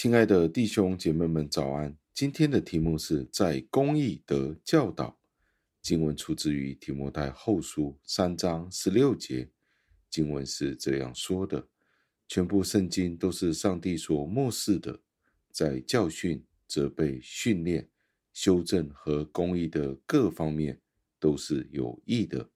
亲爱的弟兄姐妹们，早安！今天的题目是在公义的教导。经文出自于提摩太后书三章十六节。经文是这样说的：全部圣经都是上帝所默示的，在教训、责备、训练、修正和公义的各方面都是有益的。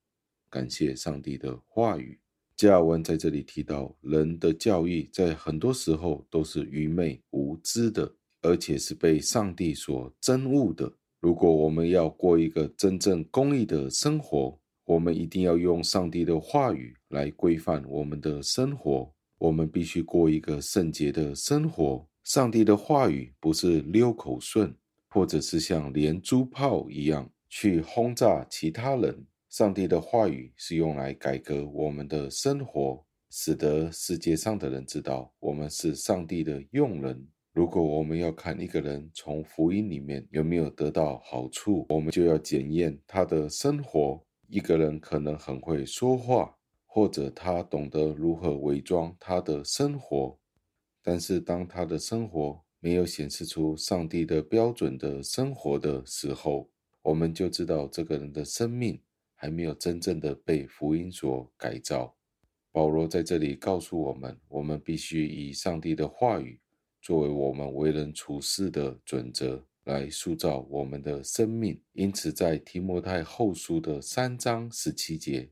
感谢上帝的话语。加尔文在这里提到，人的教育在很多时候都是愚昧无知的，而且是被上帝所憎恶的。如果我们要过一个真正公义的生活，我们一定要用上帝的话语来规范我们的生活。我们必须过一个圣洁的生活。上帝的话语不是溜口顺，或者是像连珠炮一样去轰炸其他人。上帝的话语是用来改革我们的生活，使得世界上的人知道我们是上帝的用人。如果我们要看一个人从福音里面有没有得到好处，我们就要检验他的生活。一个人可能很会说话，或者他懂得如何伪装他的生活，但是当他的生活没有显示出上帝的标准的生活的时候，我们就知道这个人的生命。还没有真正的被福音所改造。保罗在这里告诉我们，我们必须以上帝的话语作为我们为人处事的准则，来塑造我们的生命。因此，在提摩太后书的三章十七节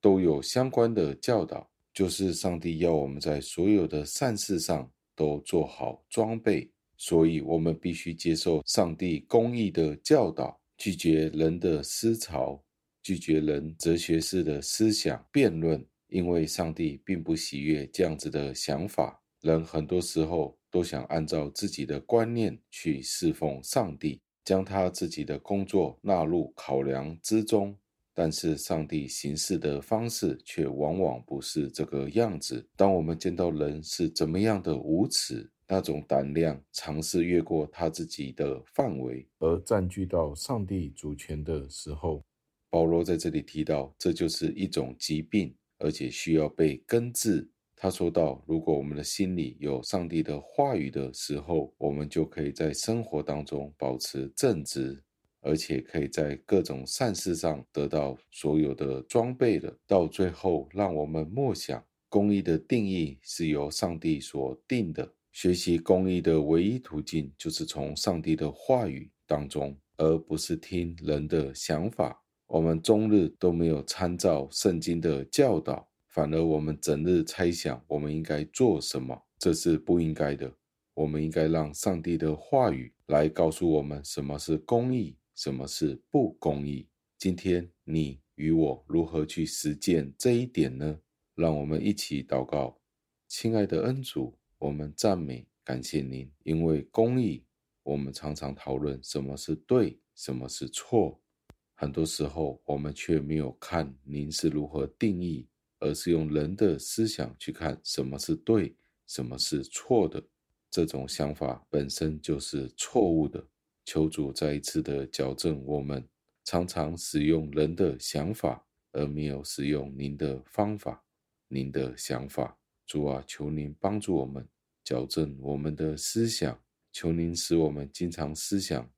都有相关的教导，就是上帝要我们在所有的善事上都做好装备。所以，我们必须接受上帝公义的教导，拒绝人的思潮。拒绝人哲学式的思想辩论，因为上帝并不喜悦这样子的想法。人很多时候都想按照自己的观念去侍奉上帝，将他自己的工作纳入考量之中。但是上帝行事的方式却往往不是这个样子。当我们见到人是怎么样的无耻，那种胆量尝试越过他自己的范围，而占据到上帝主权的时候，保罗在这里提到，这就是一种疾病，而且需要被根治。他说道：“如果我们的心里有上帝的话语的时候，我们就可以在生活当中保持正直，而且可以在各种善事上得到所有的装备了。到最后，让我们默想，公义的定义是由上帝所定的。学习公义的唯一途径，就是从上帝的话语当中，而不是听人的想法。”我们终日都没有参照圣经的教导，反而我们整日猜想我们应该做什么，这是不应该的。我们应该让上帝的话语来告诉我们什么是公义，什么是不公义。今天你与我如何去实践这一点呢？让我们一起祷告，亲爱的恩主，我们赞美感谢您，因为公义，我们常常讨论什么是对，什么是错。很多时候，我们却没有看您是如何定义，而是用人的思想去看什么是对，什么是错的。这种想法本身就是错误的。求主再一次的矫正我们，常常使用人的想法，而没有使用您的方法、您的想法。主啊，求您帮助我们，矫正我们的思想。求您使我们经常思想。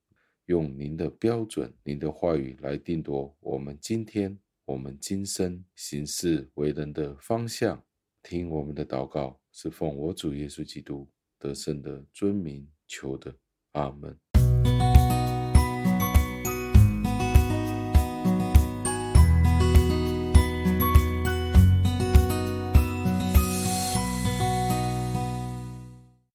用您的标准、您的话语来定夺我们今天、我们今生行事为人的方向。听我们的祷告，是奉我主耶稣基督得胜的尊名求的。阿门。